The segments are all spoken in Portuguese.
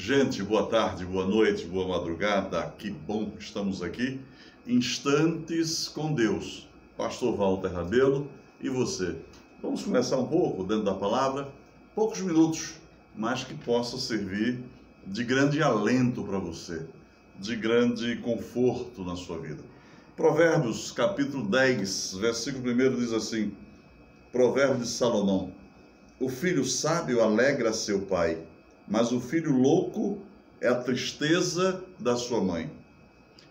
Gente, boa tarde, boa noite, boa madrugada. Que bom que estamos aqui. Instantes com Deus. Pastor Walter Rabelo e você. Vamos começar um pouco dentro da palavra, poucos minutos, mas que possa servir de grande alento para você, de grande conforto na sua vida. Provérbios, capítulo 10, versículo 1 diz assim: Provérbio de Salomão: O filho sábio alegra seu pai mas o filho louco é a tristeza da sua mãe.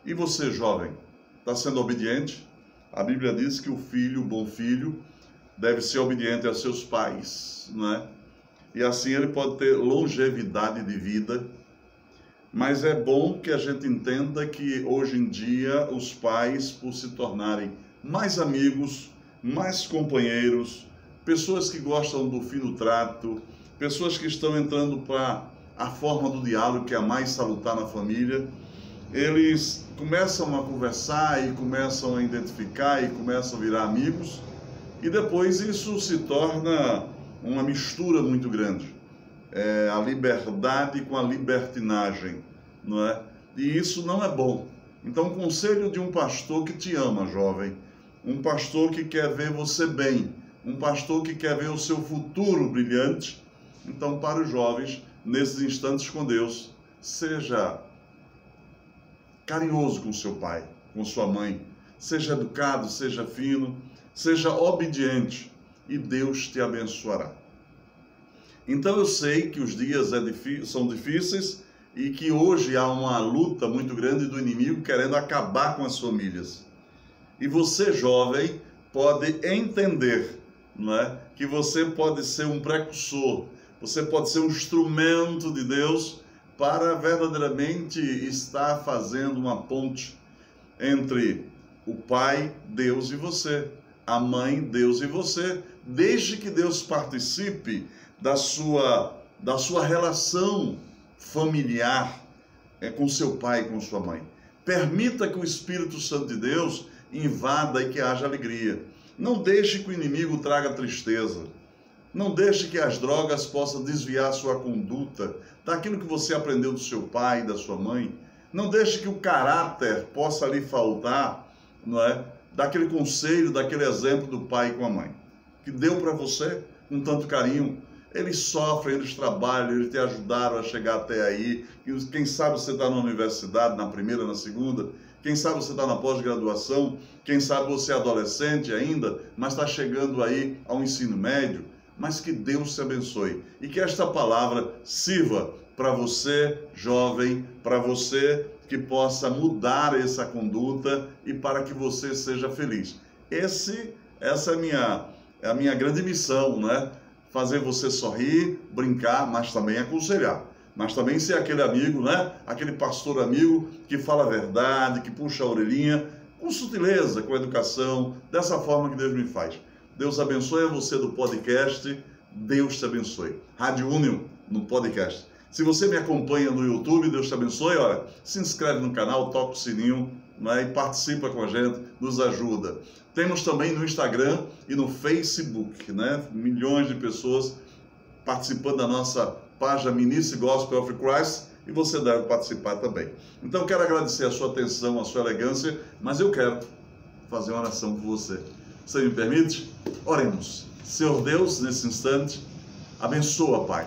E você, jovem, está sendo obediente? A Bíblia diz que o filho, o bom filho, deve ser obediente a seus pais, não é? E assim ele pode ter longevidade de vida. Mas é bom que a gente entenda que hoje em dia os pais, por se tornarem mais amigos, mais companheiros, pessoas que gostam do fino trato, pessoas que estão entrando para a forma do diálogo que é a mais salutar na família, eles começam a conversar e começam a identificar e começam a virar amigos, e depois isso se torna uma mistura muito grande. É a liberdade com a libertinagem, não é? E isso não é bom. Então, conselho de um pastor que te ama, jovem, um pastor que quer ver você bem, um pastor que quer ver o seu futuro brilhante, então, para os jovens, nesses instantes com Deus, seja carinhoso com seu pai, com sua mãe, seja educado, seja fino, seja obediente e Deus te abençoará. Então eu sei que os dias é são difíceis e que hoje há uma luta muito grande do inimigo querendo acabar com as famílias. E você, jovem, pode entender não é? que você pode ser um precursor você pode ser um instrumento de Deus para verdadeiramente estar fazendo uma ponte entre o Pai, Deus e você, a Mãe, Deus e você, desde que Deus participe da sua, da sua relação familiar é, com seu pai e com sua mãe. Permita que o Espírito Santo de Deus invada e que haja alegria. Não deixe que o inimigo traga tristeza. Não deixe que as drogas possam desviar sua conduta daquilo que você aprendeu do seu pai, da sua mãe. Não deixe que o caráter possa lhe faltar, não é? Daquele conselho, daquele exemplo do pai com a mãe, que deu para você com tanto carinho. Eles sofrem, eles trabalham, eles te ajudaram a chegar até aí. Quem sabe você está na universidade, na primeira, na segunda. Quem sabe você está na pós-graduação. Quem sabe você é adolescente ainda, mas está chegando aí ao ensino médio mas que Deus te abençoe e que esta palavra sirva para você, jovem, para você que possa mudar essa conduta e para que você seja feliz. Esse, essa é a minha, é a minha grande missão, né? Fazer você sorrir, brincar, mas também aconselhar. Mas também ser aquele amigo, né? Aquele pastor amigo que fala a verdade, que puxa a orelhinha, com sutileza, com educação, dessa forma que Deus me faz. Deus abençoe a você do podcast. Deus te abençoe. Rádio Union no podcast. Se você me acompanha no YouTube, Deus te abençoe. Olha, se inscreve no canal, toca o sininho né, e participa com a gente, nos ajuda. Temos também no Instagram e no Facebook, né? Milhões de pessoas participando da nossa página Ministry Gospel of Christ e você deve participar também. Então quero agradecer a sua atenção, a sua elegância, mas eu quero fazer uma oração por você. Você me permite? Oremos. Senhor Deus, nesse instante, abençoa, Pai.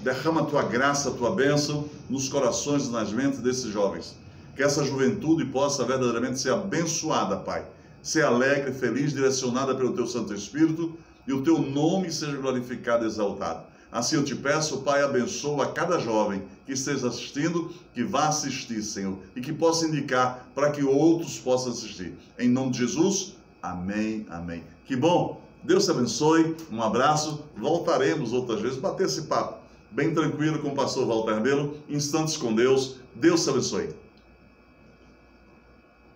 Derrama a tua graça, a tua bênção nos corações e nas mentes desses jovens. Que essa juventude possa verdadeiramente ser abençoada, Pai. Ser alegre, feliz, direcionada pelo teu Santo Espírito e o teu nome seja glorificado e exaltado. Assim eu te peço, Pai, abençoa cada jovem que esteja assistindo, que vá assistir, Senhor, e que possa indicar para que outros possam assistir. Em nome de Jesus, Amém, amém. Que bom. Deus te abençoe. Um abraço. Voltaremos outras vezes bater esse papo bem tranquilo com o pastor Walter Melo. Instantes com Deus. Deus te abençoe.